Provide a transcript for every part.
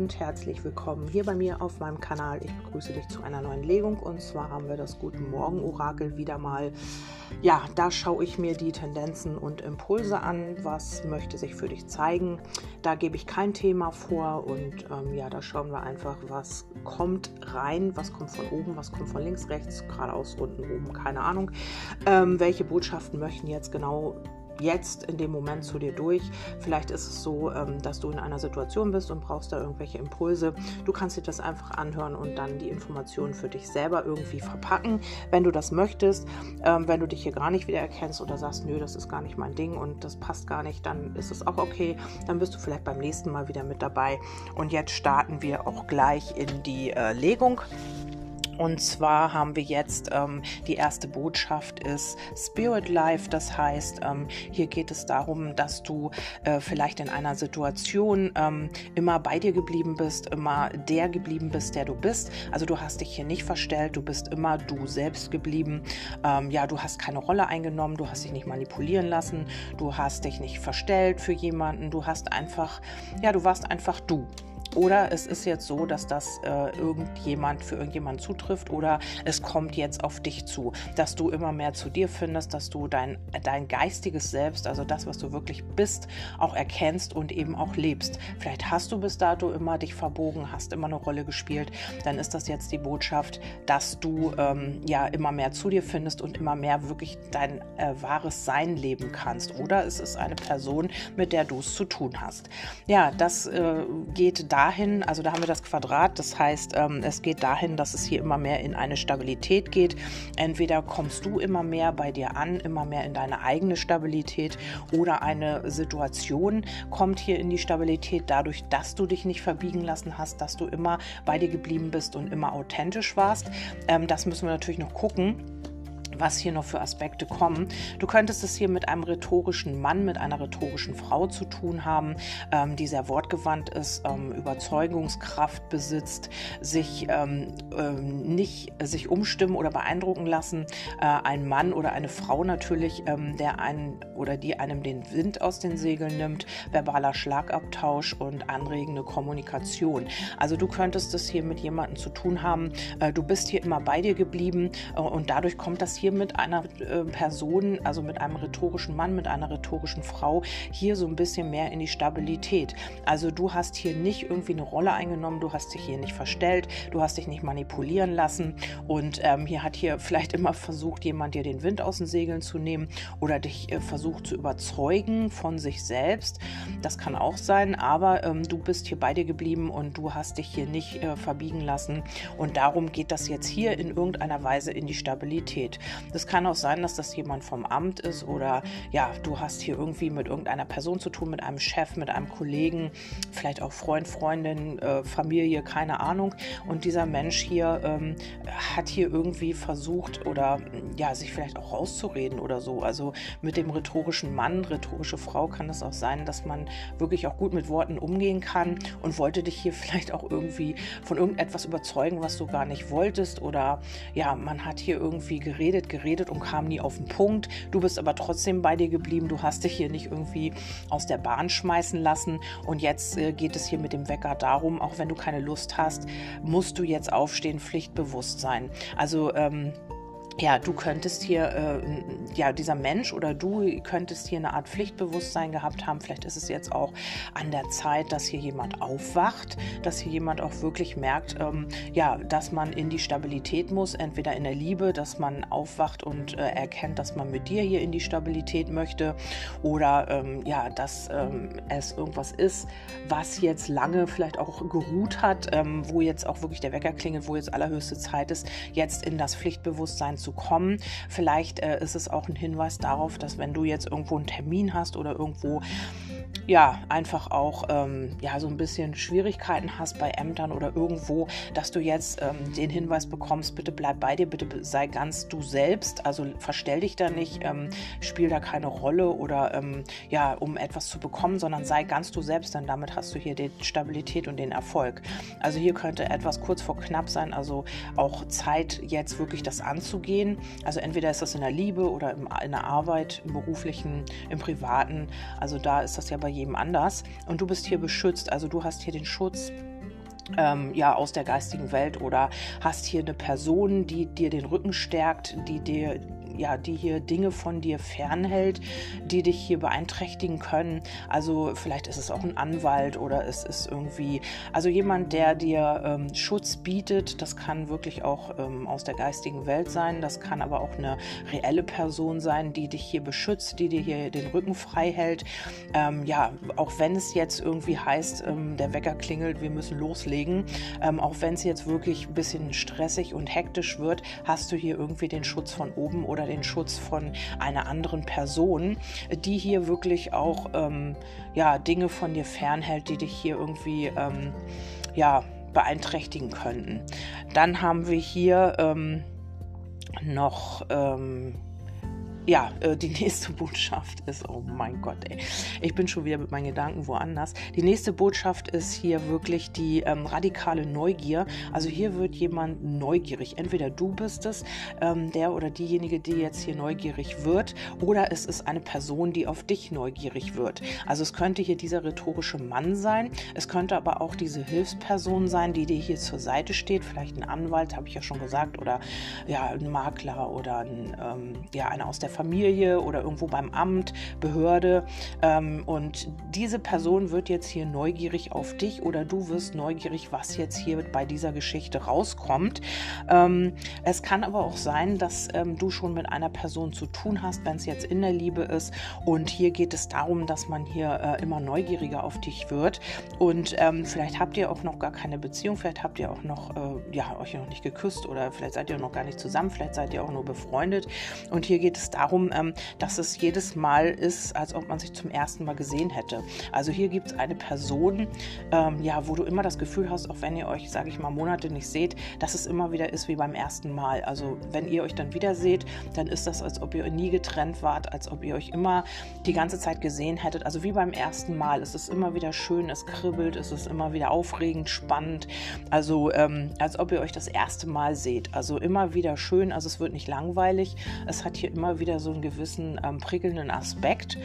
und herzlich willkommen hier bei mir auf meinem Kanal. Ich begrüße dich zu einer neuen Legung und zwar haben wir das Guten Morgen Orakel wieder mal. Ja, da schaue ich mir die Tendenzen und Impulse an. Was möchte sich für dich zeigen? Da gebe ich kein Thema vor und ähm, ja, da schauen wir einfach, was kommt rein, was kommt von oben, was kommt von links, rechts, geradeaus, unten, oben, keine Ahnung. Ähm, welche Botschaften möchten jetzt genau jetzt in dem Moment zu dir durch. Vielleicht ist es so, ähm, dass du in einer Situation bist und brauchst da irgendwelche Impulse. Du kannst dir das einfach anhören und dann die Informationen für dich selber irgendwie verpacken, wenn du das möchtest. Ähm, wenn du dich hier gar nicht wiedererkennst oder sagst, nö, das ist gar nicht mein Ding und das passt gar nicht, dann ist es auch okay. Dann bist du vielleicht beim nächsten Mal wieder mit dabei. Und jetzt starten wir auch gleich in die äh, Legung. Und zwar haben wir jetzt ähm, die erste Botschaft ist Spirit Life. Das heißt, ähm, hier geht es darum, dass du äh, vielleicht in einer Situation ähm, immer bei dir geblieben bist, immer der geblieben bist, der du bist. Also du hast dich hier nicht verstellt, du bist immer du selbst geblieben. Ähm, ja, du hast keine Rolle eingenommen, du hast dich nicht manipulieren lassen, du hast dich nicht verstellt für jemanden, du hast einfach, ja, du warst einfach du. Oder es ist jetzt so, dass das äh, irgendjemand für irgendjemand zutrifft oder es kommt jetzt auf dich zu, dass du immer mehr zu dir findest, dass du dein, dein geistiges Selbst, also das, was du wirklich bist, auch erkennst und eben auch lebst. Vielleicht hast du bis dato immer dich verbogen, hast immer eine Rolle gespielt, dann ist das jetzt die Botschaft, dass du ähm, ja immer mehr zu dir findest und immer mehr wirklich dein äh, wahres Sein leben kannst. Oder es ist eine Person, mit der du es zu tun hast. Ja, das äh, geht da dahin, also da haben wir das Quadrat, das heißt, ähm, es geht dahin, dass es hier immer mehr in eine Stabilität geht. Entweder kommst du immer mehr bei dir an, immer mehr in deine eigene Stabilität oder eine Situation kommt hier in die Stabilität dadurch, dass du dich nicht verbiegen lassen hast, dass du immer bei dir geblieben bist und immer authentisch warst. Ähm, das müssen wir natürlich noch gucken was hier noch für Aspekte kommen. Du könntest es hier mit einem rhetorischen Mann, mit einer rhetorischen Frau zu tun haben, ähm, die sehr wortgewandt ist, ähm, Überzeugungskraft besitzt, sich ähm, ähm nicht sich umstimmen oder beeindrucken lassen. Äh, ein Mann oder eine Frau natürlich, ähm, der einen oder die einem den Wind aus den Segeln nimmt, verbaler Schlagabtausch und anregende Kommunikation. Also du könntest es hier mit jemandem zu tun haben. Äh, du bist hier immer bei dir geblieben äh, und dadurch kommt das hier hier mit einer äh, Person, also mit einem rhetorischen Mann, mit einer rhetorischen Frau, hier so ein bisschen mehr in die Stabilität. Also du hast hier nicht irgendwie eine Rolle eingenommen, du hast dich hier nicht verstellt, du hast dich nicht manipulieren lassen und ähm, hier hat hier vielleicht immer versucht, jemand dir den Wind aus den Segeln zu nehmen oder dich äh, versucht zu überzeugen von sich selbst. Das kann auch sein, aber ähm, du bist hier bei dir geblieben und du hast dich hier nicht äh, verbiegen lassen und darum geht das jetzt hier in irgendeiner Weise in die Stabilität. Das kann auch sein, dass das jemand vom Amt ist oder ja, du hast hier irgendwie mit irgendeiner Person zu tun, mit einem Chef, mit einem Kollegen, vielleicht auch Freund, Freundin, äh, Familie, keine Ahnung. Und dieser Mensch hier ähm, hat hier irgendwie versucht oder ja, sich vielleicht auch rauszureden oder so. Also mit dem rhetorischen Mann, rhetorische Frau kann es auch sein, dass man wirklich auch gut mit Worten umgehen kann und wollte dich hier vielleicht auch irgendwie von irgendetwas überzeugen, was du gar nicht wolltest oder ja, man hat hier irgendwie geredet, geredet und kam nie auf den Punkt. Du bist aber trotzdem bei dir geblieben. Du hast dich hier nicht irgendwie aus der Bahn schmeißen lassen. Und jetzt äh, geht es hier mit dem Wecker darum, auch wenn du keine Lust hast, musst du jetzt aufstehen, Pflichtbewusst sein. Also ähm, ja, du könntest hier, äh, ja, dieser Mensch oder du könntest hier eine Art Pflichtbewusstsein gehabt haben. Vielleicht ist es jetzt auch an der Zeit, dass hier jemand aufwacht, dass hier jemand auch wirklich merkt, ähm, ja, dass man in die Stabilität muss, entweder in der Liebe, dass man aufwacht und äh, erkennt, dass man mit dir hier in die Stabilität möchte oder ähm, ja, dass ähm, es irgendwas ist, was jetzt lange vielleicht auch geruht hat, ähm, wo jetzt auch wirklich der Wecker klingelt, wo jetzt allerhöchste Zeit ist, jetzt in das Pflichtbewusstsein zu kommen. Vielleicht äh, ist es auch ein Hinweis darauf, dass wenn du jetzt irgendwo einen Termin hast oder irgendwo ja, einfach auch ähm, ja, so ein bisschen Schwierigkeiten hast bei Ämtern oder irgendwo, dass du jetzt ähm, den Hinweis bekommst, bitte bleib bei dir, bitte sei ganz du selbst, also verstell dich da nicht, ähm, spiel da keine Rolle oder ähm, ja, um etwas zu bekommen, sondern sei ganz du selbst, denn damit hast du hier die Stabilität und den Erfolg. Also hier könnte etwas kurz vor knapp sein, also auch Zeit jetzt wirklich das anzugehen gehen. Also entweder ist das in der Liebe oder in der Arbeit, im beruflichen, im privaten. Also da ist das ja bei jedem anders. Und du bist hier beschützt. Also du hast hier den Schutz ähm, ja, aus der geistigen Welt oder hast hier eine Person, die dir den Rücken stärkt, die dir ja, die hier Dinge von dir fernhält, die dich hier beeinträchtigen können. Also vielleicht ist es auch ein Anwalt oder es ist irgendwie, also jemand, der dir ähm, Schutz bietet. Das kann wirklich auch ähm, aus der geistigen Welt sein. Das kann aber auch eine reelle Person sein, die dich hier beschützt, die dir hier den Rücken frei hält. Ähm, ja, auch wenn es jetzt irgendwie heißt, ähm, der Wecker klingelt, wir müssen loslegen. Ähm, auch wenn es jetzt wirklich ein bisschen stressig und hektisch wird, hast du hier irgendwie den Schutz von oben oder den Schutz von einer anderen Person, die hier wirklich auch ähm, ja, Dinge von dir fernhält, die dich hier irgendwie ähm, ja, beeinträchtigen könnten. Dann haben wir hier ähm, noch ähm, ja, äh, die nächste Botschaft ist, oh mein Gott, ey, ich bin schon wieder mit meinen Gedanken woanders. Die nächste Botschaft ist hier wirklich die ähm, radikale Neugier. Also hier wird jemand neugierig. Entweder du bist es, ähm, der oder diejenige, die jetzt hier neugierig wird, oder es ist eine Person, die auf dich neugierig wird. Also es könnte hier dieser rhetorische Mann sein, es könnte aber auch diese Hilfsperson sein, die dir hier zur Seite steht, vielleicht ein Anwalt, habe ich ja schon gesagt, oder ja, ein Makler oder ein, ähm, ja, einer aus der Familie oder irgendwo beim Amt, Behörde. Ähm, und diese Person wird jetzt hier neugierig auf dich oder du wirst neugierig, was jetzt hier bei dieser Geschichte rauskommt. Ähm, es kann aber auch sein, dass ähm, du schon mit einer Person zu tun hast, wenn es jetzt in der Liebe ist. Und hier geht es darum, dass man hier äh, immer neugieriger auf dich wird. Und ähm, vielleicht habt ihr auch noch gar keine Beziehung, vielleicht habt ihr auch noch, äh, ja, euch noch nicht geküsst oder vielleicht seid ihr noch gar nicht zusammen, vielleicht seid ihr auch nur befreundet. Und hier geht es darum, darum, ähm, dass es jedes Mal ist, als ob man sich zum ersten Mal gesehen hätte. Also hier gibt es eine Person, ähm, ja, wo du immer das Gefühl hast, auch wenn ihr euch, sage ich mal, Monate nicht seht, dass es immer wieder ist wie beim ersten Mal. Also wenn ihr euch dann wieder seht, dann ist das, als ob ihr nie getrennt wart, als ob ihr euch immer die ganze Zeit gesehen hättet. Also wie beim ersten Mal. Es ist immer wieder schön, es kribbelt, es ist immer wieder aufregend, spannend. Also ähm, als ob ihr euch das erste Mal seht. Also immer wieder schön, also es wird nicht langweilig. Es hat hier immer wieder wieder so einen gewissen ähm, prickelnden Aspekt.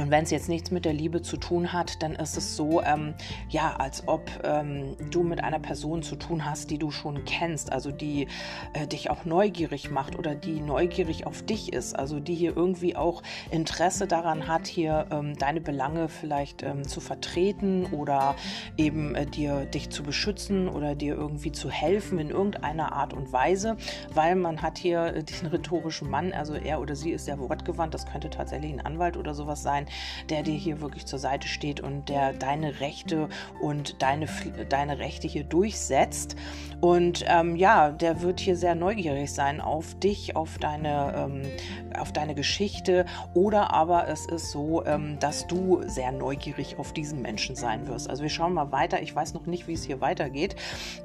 Und wenn es jetzt nichts mit der Liebe zu tun hat, dann ist es so, ähm, ja, als ob ähm, du mit einer Person zu tun hast, die du schon kennst, also die äh, dich auch neugierig macht oder die neugierig auf dich ist, also die hier irgendwie auch Interesse daran hat, hier ähm, deine Belange vielleicht ähm, zu vertreten oder eben äh, dir dich zu beschützen oder dir irgendwie zu helfen in irgendeiner Art und Weise, weil man hat hier äh, diesen rhetorischen Mann, also er oder sie ist sehr wortgewandt, das könnte tatsächlich ein Anwalt oder sowas sein, der dir hier wirklich zur Seite steht und der deine Rechte und deine, deine Rechte hier durchsetzt. Und ähm, ja, der wird hier sehr neugierig sein auf dich, auf deine, ähm, auf deine Geschichte. Oder aber es ist so, ähm, dass du sehr neugierig auf diesen Menschen sein wirst. Also wir schauen mal weiter. Ich weiß noch nicht, wie es hier weitergeht.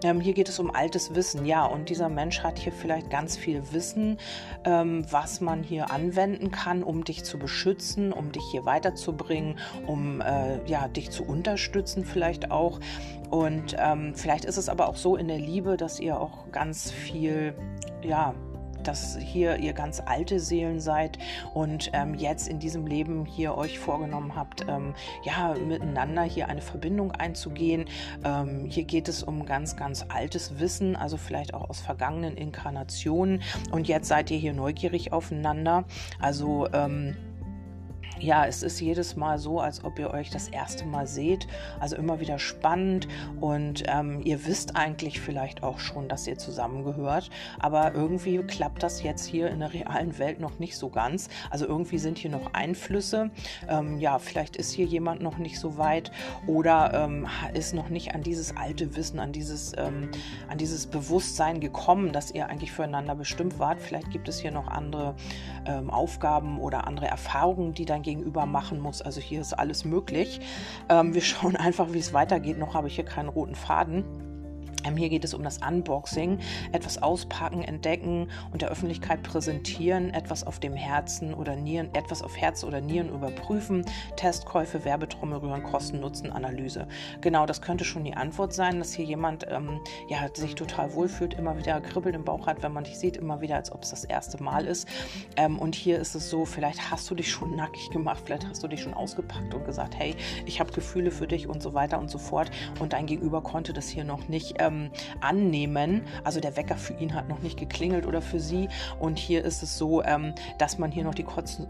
Ähm, hier geht es um altes Wissen. Ja, und dieser Mensch hat hier vielleicht ganz viel Wissen, ähm, was man hier anwenden kann, um dich zu beschützen, um dich hier weiterzubringen, um äh, ja, dich zu unterstützen vielleicht auch. Und ähm, vielleicht ist es aber auch so in der Liebe, dass ihr auch ganz viel, ja, dass hier ihr ganz alte Seelen seid und ähm, jetzt in diesem Leben hier euch vorgenommen habt, ähm, ja, miteinander hier eine Verbindung einzugehen. Ähm, hier geht es um ganz, ganz altes Wissen, also vielleicht auch aus vergangenen Inkarnationen. Und jetzt seid ihr hier neugierig aufeinander. Also, ähm, ja, es ist jedes Mal so, als ob ihr euch das erste Mal seht. Also immer wieder spannend und ähm, ihr wisst eigentlich vielleicht auch schon, dass ihr zusammengehört. Aber irgendwie klappt das jetzt hier in der realen Welt noch nicht so ganz. Also irgendwie sind hier noch Einflüsse. Ähm, ja, vielleicht ist hier jemand noch nicht so weit oder ähm, ist noch nicht an dieses alte Wissen, an dieses, ähm, an dieses Bewusstsein gekommen, dass ihr eigentlich füreinander bestimmt wart. Vielleicht gibt es hier noch andere ähm, Aufgaben oder andere Erfahrungen, die dann Gegenüber machen muss. Also hier ist alles möglich. Ähm, wir schauen einfach, wie es weitergeht. Noch habe ich hier keinen roten Faden. Ähm, hier geht es um das Unboxing, etwas auspacken, entdecken und der Öffentlichkeit präsentieren, etwas auf dem Herzen oder Nieren, etwas auf Herz oder Nieren überprüfen, Testkäufe, Werbetrommel rühren, Kosten-Nutzen-Analyse. Genau, das könnte schon die Antwort sein, dass hier jemand ähm, ja, sich total wohlfühlt, immer wieder Kribbeln im Bauch hat, wenn man dich sieht, immer wieder, als ob es das erste Mal ist. Ähm, und hier ist es so, vielleicht hast du dich schon nackig gemacht, vielleicht hast du dich schon ausgepackt und gesagt, hey, ich habe Gefühle für dich und so weiter und so fort. Und dein Gegenüber konnte das hier noch nicht ähm, ähm, annehmen. Also der Wecker für ihn hat noch nicht geklingelt oder für sie. Und hier ist es so, ähm, dass man hier noch die Kosten,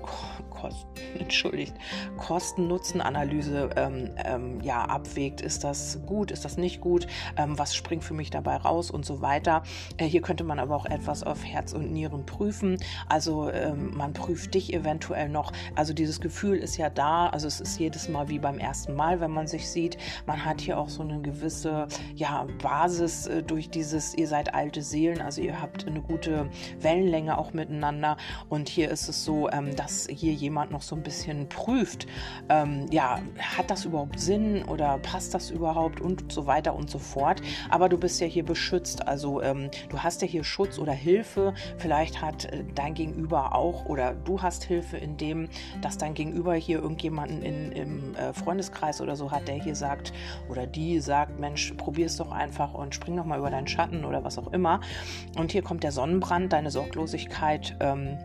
Kosten, entschuldigt, Kosten-Nutzen-Analyse ähm, ähm, ja, abwägt. Ist das gut, ist das nicht gut? Ähm, was springt für mich dabei raus und so weiter. Äh, hier könnte man aber auch etwas auf Herz und Nieren prüfen. Also ähm, man prüft dich eventuell noch. Also dieses Gefühl ist ja da. Also es ist jedes Mal wie beim ersten Mal, wenn man sich sieht. Man hat hier auch so eine gewisse ja, Basis Basis äh, durch dieses, ihr seid alte Seelen, also ihr habt eine gute Wellenlänge auch miteinander. Und hier ist es so, ähm, dass hier jemand noch so ein bisschen prüft, ähm, ja, hat das überhaupt Sinn oder passt das überhaupt und so weiter und so fort. Aber du bist ja hier beschützt, also ähm, du hast ja hier Schutz oder Hilfe. Vielleicht hat äh, dein Gegenüber auch oder du hast Hilfe in dem, dass dein Gegenüber hier irgendjemanden in, im äh, Freundeskreis oder so hat, der hier sagt oder die sagt, Mensch, probier es doch einfach und spring noch mal über deinen Schatten oder was auch immer. Und hier kommt der Sonnenbrand, deine Sorglosigkeit. Ähm,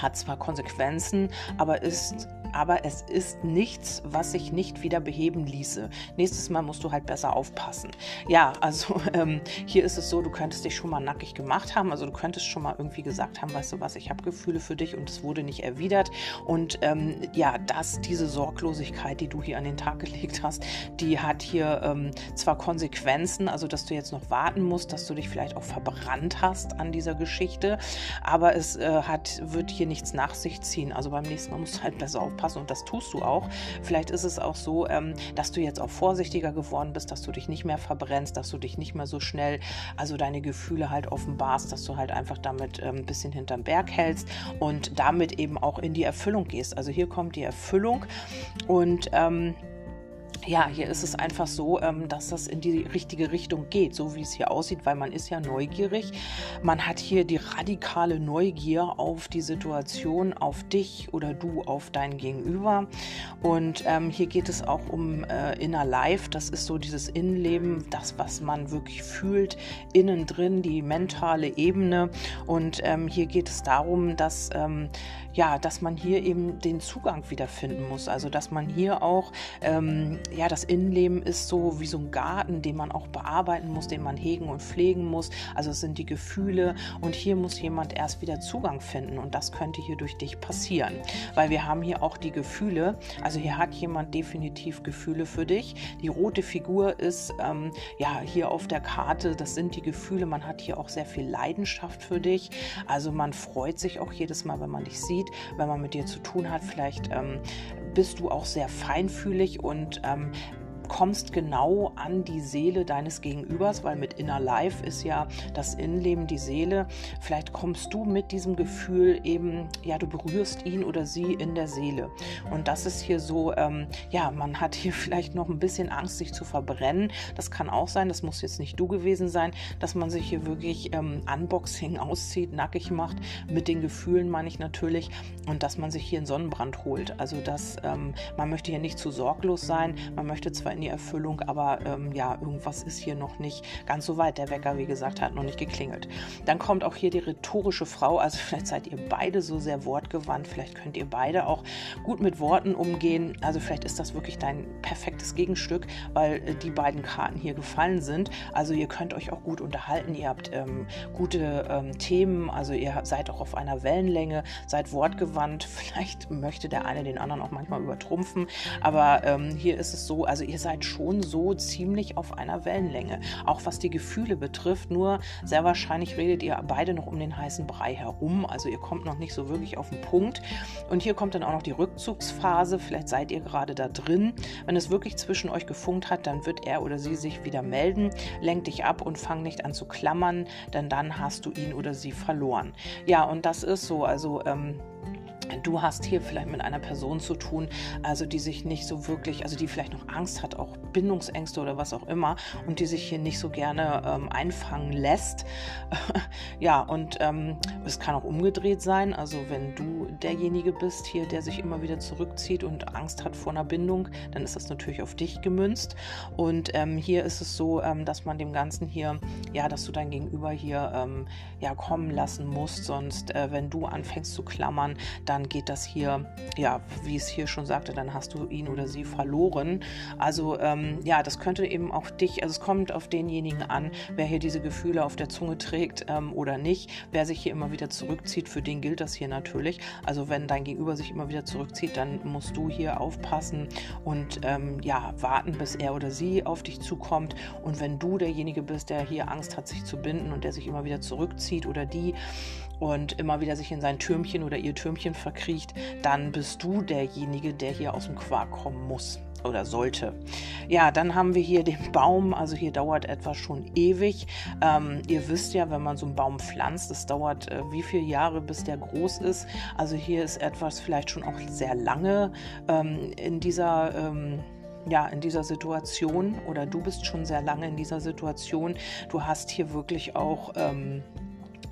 hat zwar Konsequenzen, aber ist aber es ist nichts, was sich nicht wieder beheben ließe. Nächstes Mal musst du halt besser aufpassen. Ja, also ähm, hier ist es so, du könntest dich schon mal nackig gemacht haben, also du könntest schon mal irgendwie gesagt haben, weißt du was, ich habe Gefühle für dich und es wurde nicht erwidert. Und ähm, ja, dass diese Sorglosigkeit, die du hier an den Tag gelegt hast, die hat hier ähm, zwar Konsequenzen, also dass du jetzt noch warten musst, dass du dich vielleicht auch verbrannt hast an dieser Geschichte, aber es äh, hat, wird hier nichts nach sich ziehen. Also beim nächsten Mal musst du halt besser aufpassen aufpassen und das tust du auch. Vielleicht ist es auch so, ähm, dass du jetzt auch vorsichtiger geworden bist, dass du dich nicht mehr verbrennst, dass du dich nicht mehr so schnell, also deine Gefühle halt offenbarst, dass du halt einfach damit ähm, ein bisschen hinterm Berg hältst und damit eben auch in die Erfüllung gehst. Also hier kommt die Erfüllung und ähm, ja, hier ist es einfach so, ähm, dass das in die richtige Richtung geht, so wie es hier aussieht, weil man ist ja neugierig. Man hat hier die radikale Neugier auf die Situation, auf dich oder du auf dein Gegenüber. Und ähm, hier geht es auch um äh, Inner Life. Das ist so dieses Innenleben, das, was man wirklich fühlt, innen drin, die mentale Ebene. Und ähm, hier geht es darum, dass ähm, ja, dass man hier eben den Zugang wiederfinden muss. Also dass man hier auch, ähm, ja, das Innenleben ist so wie so ein Garten, den man auch bearbeiten muss, den man hegen und pflegen muss. Also es sind die Gefühle und hier muss jemand erst wieder Zugang finden und das könnte hier durch dich passieren, weil wir haben hier auch die Gefühle. Also hier hat jemand definitiv Gefühle für dich. Die rote Figur ist ähm, ja hier auf der Karte. Das sind die Gefühle. Man hat hier auch sehr viel Leidenschaft für dich. Also man freut sich auch jedes Mal, wenn man dich sieht wenn man mit dir zu tun hat. Vielleicht ähm, bist du auch sehr feinfühlig und ähm, kommst genau an die Seele deines Gegenübers, weil mit Inner Life ist ja das Innenleben die Seele. Vielleicht kommst du mit diesem Gefühl eben, ja, du berührst ihn oder sie in der Seele. Und das ist hier so, ähm, ja, man hat hier vielleicht noch ein bisschen Angst, sich zu verbrennen. Das kann auch sein, das muss jetzt nicht du gewesen sein, dass man sich hier wirklich ähm, Unboxing auszieht, nackig macht, mit den Gefühlen meine ich natürlich, und dass man sich hier einen Sonnenbrand holt. Also, dass ähm, man möchte hier nicht zu sorglos sein, man möchte zwar in in die Erfüllung, aber ähm, ja, irgendwas ist hier noch nicht ganz so weit. Der Wecker, wie gesagt, hat noch nicht geklingelt. Dann kommt auch hier die rhetorische Frau, also vielleicht seid ihr beide so sehr wortgewandt, vielleicht könnt ihr beide auch gut mit Worten umgehen. Also vielleicht ist das wirklich dein perfektes Gegenstück, weil äh, die beiden Karten hier gefallen sind. Also ihr könnt euch auch gut unterhalten, ihr habt ähm, gute ähm, Themen, also ihr seid auch auf einer Wellenlänge, seid wortgewandt. Vielleicht möchte der eine den anderen auch manchmal übertrumpfen, aber ähm, hier ist es so, also ihr seid seid schon so ziemlich auf einer Wellenlänge, auch was die Gefühle betrifft. Nur sehr wahrscheinlich redet ihr beide noch um den heißen Brei herum, also ihr kommt noch nicht so wirklich auf den Punkt. Und hier kommt dann auch noch die Rückzugsphase, vielleicht seid ihr gerade da drin. Wenn es wirklich zwischen euch gefunkt hat, dann wird er oder sie sich wieder melden, lenk dich ab und fang nicht an zu klammern, denn dann hast du ihn oder sie verloren. Ja, und das ist so, also ähm, du hast hier vielleicht mit einer Person zu tun, also die sich nicht so wirklich, also die vielleicht noch Angst hat, auch Bindungsängste oder was auch immer und die sich hier nicht so gerne ähm, einfangen lässt. ja, und ähm, es kann auch umgedreht sein, also wenn du derjenige bist hier, der sich immer wieder zurückzieht und Angst hat vor einer Bindung, dann ist das natürlich auf dich gemünzt. Und ähm, hier ist es so, ähm, dass man dem Ganzen hier, ja, dass du dein Gegenüber hier ähm, ja kommen lassen musst, sonst äh, wenn du anfängst zu klammern, dann geht das hier, ja, wie es hier schon sagte, dann hast du ihn oder sie verloren. Also ähm, ja, das könnte eben auch dich, also es kommt auf denjenigen an, wer hier diese Gefühle auf der Zunge trägt ähm, oder nicht. Wer sich hier immer wieder zurückzieht, für den gilt das hier natürlich. Also wenn dein Gegenüber sich immer wieder zurückzieht, dann musst du hier aufpassen und ähm, ja, warten, bis er oder sie auf dich zukommt. Und wenn du derjenige bist, der hier Angst hat, sich zu binden und der sich immer wieder zurückzieht oder die, und immer wieder sich in sein Türmchen oder ihr Türmchen verkriecht, dann bist du derjenige, der hier aus dem Quark kommen muss oder sollte. Ja, dann haben wir hier den Baum. Also hier dauert etwas schon ewig. Ähm, ihr wisst ja, wenn man so einen Baum pflanzt, es dauert äh, wie viele Jahre, bis der groß ist. Also hier ist etwas vielleicht schon auch sehr lange ähm, in dieser ähm, ja, in dieser Situation oder du bist schon sehr lange in dieser Situation. Du hast hier wirklich auch ähm,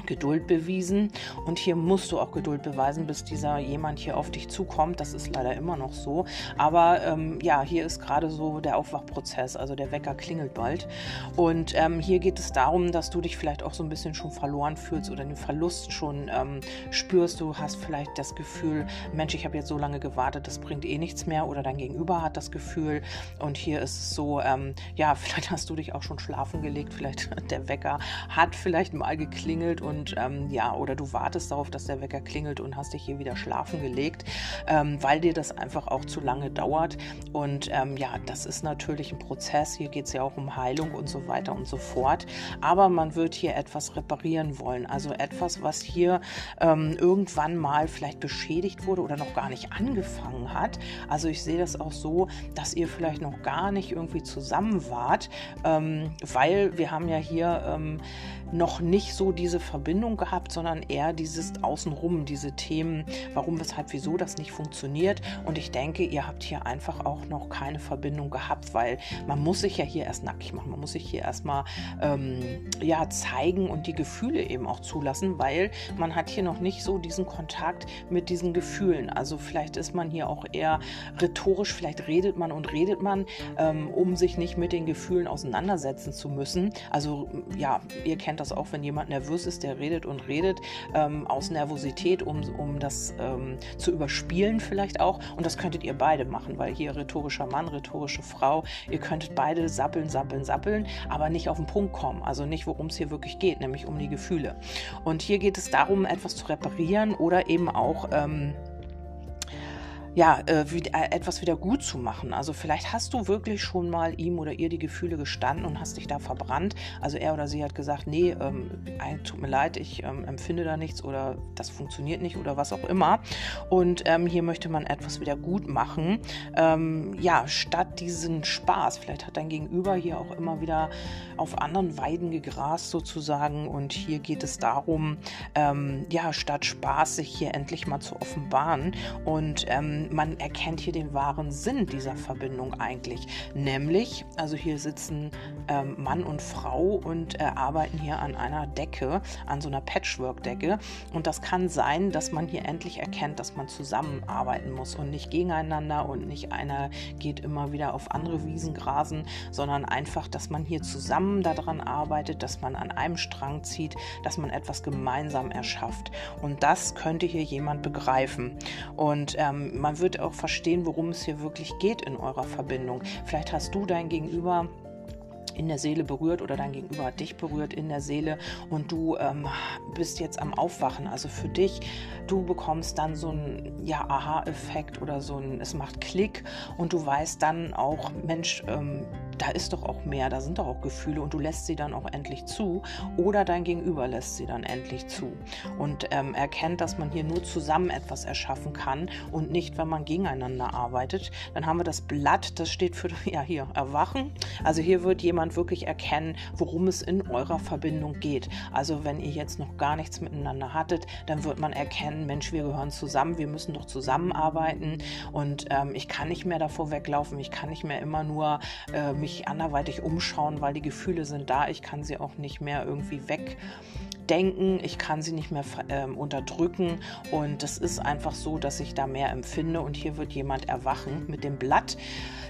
Geduld bewiesen und hier musst du auch Geduld beweisen, bis dieser jemand hier auf dich zukommt. Das ist leider immer noch so. Aber ähm, ja, hier ist gerade so der Aufwachprozess, also der Wecker klingelt bald. Und ähm, hier geht es darum, dass du dich vielleicht auch so ein bisschen schon verloren fühlst oder den Verlust schon ähm, spürst. Du hast vielleicht das Gefühl, Mensch, ich habe jetzt so lange gewartet, das bringt eh nichts mehr. Oder dein Gegenüber hat das Gefühl. Und hier ist es so, ähm, ja, vielleicht hast du dich auch schon schlafen gelegt, vielleicht der Wecker hat vielleicht mal geklingelt und und ähm, ja, oder du wartest darauf, dass der Wecker klingelt und hast dich hier wieder schlafen gelegt, ähm, weil dir das einfach auch zu lange dauert. Und ähm, ja, das ist natürlich ein Prozess. Hier geht es ja auch um Heilung und so weiter und so fort. Aber man wird hier etwas reparieren wollen. Also etwas, was hier ähm, irgendwann mal vielleicht beschädigt wurde oder noch gar nicht angefangen hat. Also ich sehe das auch so, dass ihr vielleicht noch gar nicht irgendwie zusammen wart, ähm, weil wir haben ja hier ähm, noch nicht so diese Verbindung gehabt, sondern eher dieses Außenrum, diese Themen, warum, weshalb, wieso das nicht funktioniert. Und ich denke, ihr habt hier einfach auch noch keine Verbindung gehabt, weil man muss sich ja hier erst nackig machen, man muss sich hier erstmal ähm, ja, zeigen und die Gefühle eben auch zulassen, weil man hat hier noch nicht so diesen Kontakt mit diesen Gefühlen. Also vielleicht ist man hier auch eher rhetorisch, vielleicht redet man und redet man, ähm, um sich nicht mit den Gefühlen auseinandersetzen zu müssen. Also ja, ihr kennt das auch, wenn jemand nervös ist, der redet und redet ähm, aus Nervosität, um, um das ähm, zu überspielen vielleicht auch. Und das könntet ihr beide machen, weil hier rhetorischer Mann, rhetorische Frau, ihr könntet beide sappeln, sappeln, sappeln, aber nicht auf den Punkt kommen. Also nicht, worum es hier wirklich geht, nämlich um die Gefühle. Und hier geht es darum, etwas zu reparieren oder eben auch... Ähm, ja, äh, äh, etwas wieder gut zu machen. Also vielleicht hast du wirklich schon mal ihm oder ihr die Gefühle gestanden und hast dich da verbrannt. Also er oder sie hat gesagt, nee, ähm, tut mir leid, ich ähm, empfinde da nichts oder das funktioniert nicht oder was auch immer. Und ähm, hier möchte man etwas wieder gut machen. Ähm, ja, statt diesen Spaß, vielleicht hat dein Gegenüber hier auch immer wieder auf anderen Weiden gegrast sozusagen. Und hier geht es darum, ähm, ja, statt Spaß sich hier endlich mal zu offenbaren und ähm, man erkennt hier den wahren Sinn dieser Verbindung eigentlich. Nämlich, also hier sitzen ähm, Mann und Frau und äh, arbeiten hier an einer Decke, an so einer Patchwork-Decke. Und das kann sein, dass man hier endlich erkennt, dass man zusammenarbeiten muss und nicht gegeneinander und nicht einer geht immer wieder auf andere Wiesen grasen, sondern einfach, dass man hier zusammen daran arbeitet, dass man an einem Strang zieht, dass man etwas gemeinsam erschafft. Und das könnte hier jemand begreifen. Und ähm, man wird auch verstehen, worum es hier wirklich geht in eurer Verbindung. Vielleicht hast du dein Gegenüber in der Seele berührt oder dein Gegenüber hat dich berührt in der Seele und du ähm, bist jetzt am Aufwachen. Also für dich, du bekommst dann so einen ja, Aha-Effekt oder so ein, es macht Klick und du weißt dann auch, Mensch, ähm, da ist doch auch mehr, da sind doch auch Gefühle und du lässt sie dann auch endlich zu oder dein Gegenüber lässt sie dann endlich zu und ähm, erkennt, dass man hier nur zusammen etwas erschaffen kann und nicht, wenn man gegeneinander arbeitet. Dann haben wir das Blatt, das steht für, ja hier, Erwachen. Also hier wird jemand wirklich erkennen, worum es in eurer Verbindung geht. Also wenn ihr jetzt noch gar nichts miteinander hattet, dann wird man erkennen, Mensch, wir gehören zusammen, wir müssen doch zusammenarbeiten und ähm, ich kann nicht mehr davor weglaufen, ich kann nicht mehr immer nur äh, mich anderweitig umschauen, weil die Gefühle sind da, ich kann sie auch nicht mehr irgendwie wegdenken, ich kann sie nicht mehr äh, unterdrücken und es ist einfach so, dass ich da mehr empfinde und hier wird jemand erwachen mit dem Blatt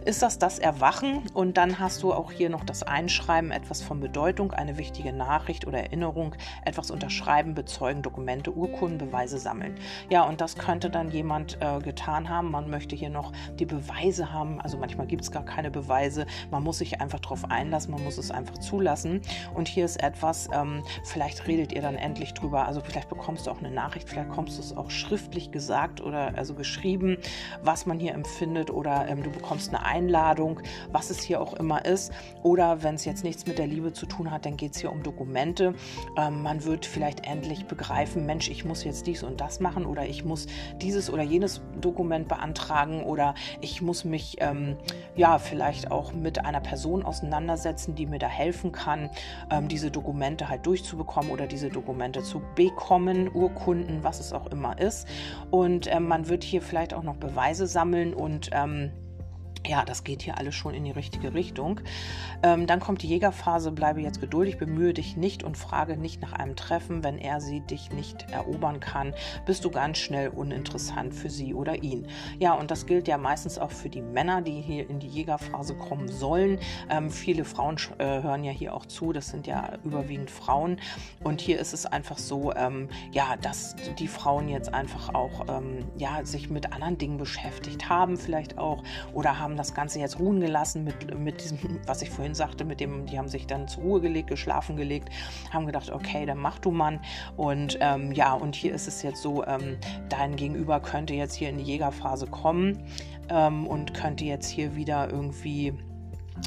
ist das das Erwachen und dann hast du auch hier noch das Einschreiben, etwas von Bedeutung, eine wichtige Nachricht oder Erinnerung, etwas unterschreiben, bezeugen, Dokumente, Urkunden, Beweise sammeln. Ja, und das könnte dann jemand äh, getan haben. Man möchte hier noch die Beweise haben. Also manchmal gibt es gar keine Beweise. Man muss sich einfach darauf einlassen, man muss es einfach zulassen. Und hier ist etwas, ähm, vielleicht redet ihr dann endlich drüber. Also vielleicht bekommst du auch eine Nachricht, vielleicht kommst du es auch schriftlich gesagt oder also geschrieben, was man hier empfindet oder ähm, du bekommst eine Einladung, was es hier auch immer ist. Oder wenn es jetzt nichts mit der Liebe zu tun hat, dann geht es hier um Dokumente. Ähm, man wird vielleicht endlich begreifen, Mensch, ich muss jetzt dies und das machen oder ich muss dieses oder jenes Dokument beantragen oder ich muss mich ähm, ja vielleicht auch mit einer Person auseinandersetzen, die mir da helfen kann, ähm, diese Dokumente halt durchzubekommen oder diese Dokumente zu bekommen, Urkunden, was es auch immer ist. Und ähm, man wird hier vielleicht auch noch Beweise sammeln und ähm, ja, das geht hier alles schon in die richtige Richtung. Ähm, dann kommt die Jägerphase, bleibe jetzt geduldig, bemühe dich nicht und frage nicht nach einem Treffen. Wenn er sie dich nicht erobern kann, bist du ganz schnell uninteressant für sie oder ihn. Ja, und das gilt ja meistens auch für die Männer, die hier in die Jägerphase kommen sollen. Ähm, viele Frauen äh, hören ja hier auch zu, das sind ja überwiegend Frauen. Und hier ist es einfach so, ähm, ja, dass die Frauen jetzt einfach auch ähm, ja, sich mit anderen Dingen beschäftigt haben, vielleicht auch, oder haben das Ganze jetzt ruhen gelassen mit, mit diesem, was ich vorhin sagte, mit dem, die haben sich dann zur Ruhe gelegt, geschlafen gelegt, haben gedacht, okay, dann mach du Mann. Und ähm, ja, und hier ist es jetzt so, ähm, dein Gegenüber könnte jetzt hier in die Jägerphase kommen ähm, und könnte jetzt hier wieder irgendwie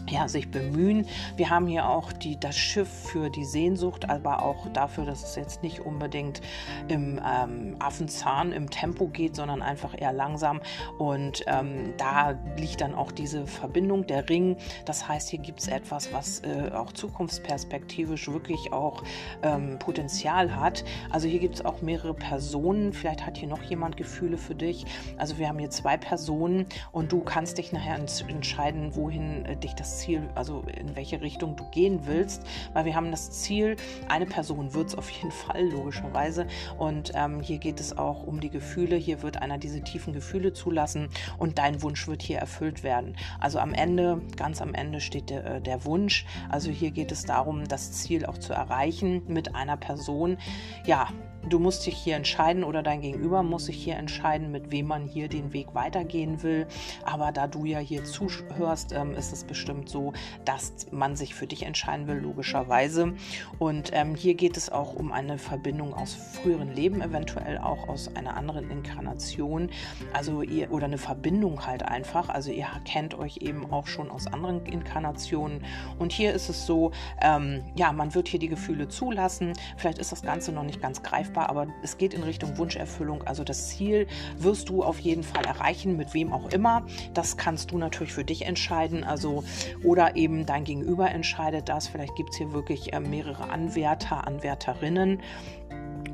ja, sich bemühen. Wir haben hier auch die, das Schiff für die Sehnsucht, aber auch dafür, dass es jetzt nicht unbedingt im ähm, Affenzahn im Tempo geht, sondern einfach eher langsam. Und ähm, da liegt dann auch diese Verbindung, der Ring. Das heißt, hier gibt es etwas, was äh, auch zukunftsperspektivisch wirklich auch ähm, Potenzial hat. Also hier gibt es auch mehrere Personen. Vielleicht hat hier noch jemand Gefühle für dich. Also wir haben hier zwei Personen und du kannst dich nachher entscheiden, wohin äh, dich das Ziel, also in welche Richtung du gehen willst, weil wir haben das Ziel, eine Person wird es auf jeden Fall, logischerweise. Und ähm, hier geht es auch um die Gefühle. Hier wird einer diese tiefen Gefühle zulassen und dein Wunsch wird hier erfüllt werden. Also am Ende, ganz am Ende steht der, äh, der Wunsch. Also hier geht es darum, das Ziel auch zu erreichen mit einer Person. Ja, Du musst dich hier entscheiden oder dein Gegenüber muss sich hier entscheiden, mit wem man hier den Weg weitergehen will. Aber da du ja hier zuhörst, ähm, ist es bestimmt so, dass man sich für dich entscheiden will, logischerweise. Und ähm, hier geht es auch um eine Verbindung aus früheren Leben, eventuell auch aus einer anderen Inkarnation. Also ihr oder eine Verbindung halt einfach. Also ihr kennt euch eben auch schon aus anderen Inkarnationen. Und hier ist es so, ähm, ja, man wird hier die Gefühle zulassen. Vielleicht ist das Ganze noch nicht ganz greifbar greifbar, aber es geht in Richtung Wunscherfüllung. Also das Ziel wirst du auf jeden Fall erreichen, mit wem auch immer. Das kannst du natürlich für dich entscheiden. Also oder eben dein Gegenüber entscheidet das. Vielleicht gibt es hier wirklich äh, mehrere Anwärter, Anwärterinnen.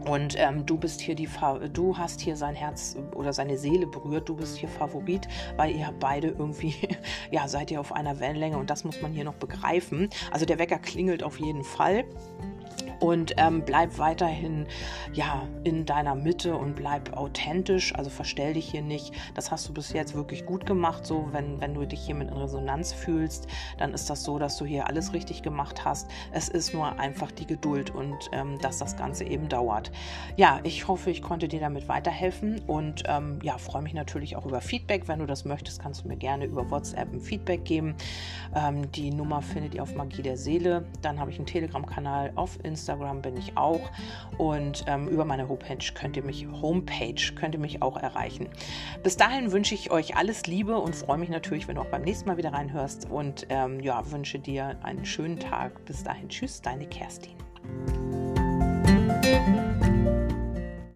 Und ähm, du bist hier die, du hast hier sein Herz oder seine Seele berührt. Du bist hier Favorit, weil ihr beide irgendwie, ja, seid ihr auf einer Wellenlänge und das muss man hier noch begreifen. Also der Wecker klingelt auf jeden Fall und ähm, bleib weiterhin ja in deiner Mitte und bleib authentisch. Also verstell dich hier nicht. Das hast du bis jetzt wirklich gut gemacht. So, wenn, wenn du dich hier mit in Resonanz fühlst, dann ist das so, dass du hier alles richtig gemacht hast. Es ist nur einfach die Geduld und ähm, dass das Ganze eben dauert. Ja, ich hoffe, ich konnte dir damit weiterhelfen und ähm, ja, freue mich natürlich auch über Feedback. Wenn du das möchtest, kannst du mir gerne über WhatsApp ein Feedback geben. Ähm, die Nummer findet ihr auf Magie der Seele. Dann habe ich einen Telegram-Kanal auf Instagram Instagram bin ich auch und ähm, über meine Homepage könnt ihr mich Homepage könnt ihr mich auch erreichen. Bis dahin wünsche ich euch alles Liebe und freue mich natürlich, wenn du auch beim nächsten Mal wieder reinhörst und ähm, ja wünsche dir einen schönen Tag. Bis dahin, tschüss, deine Kerstin.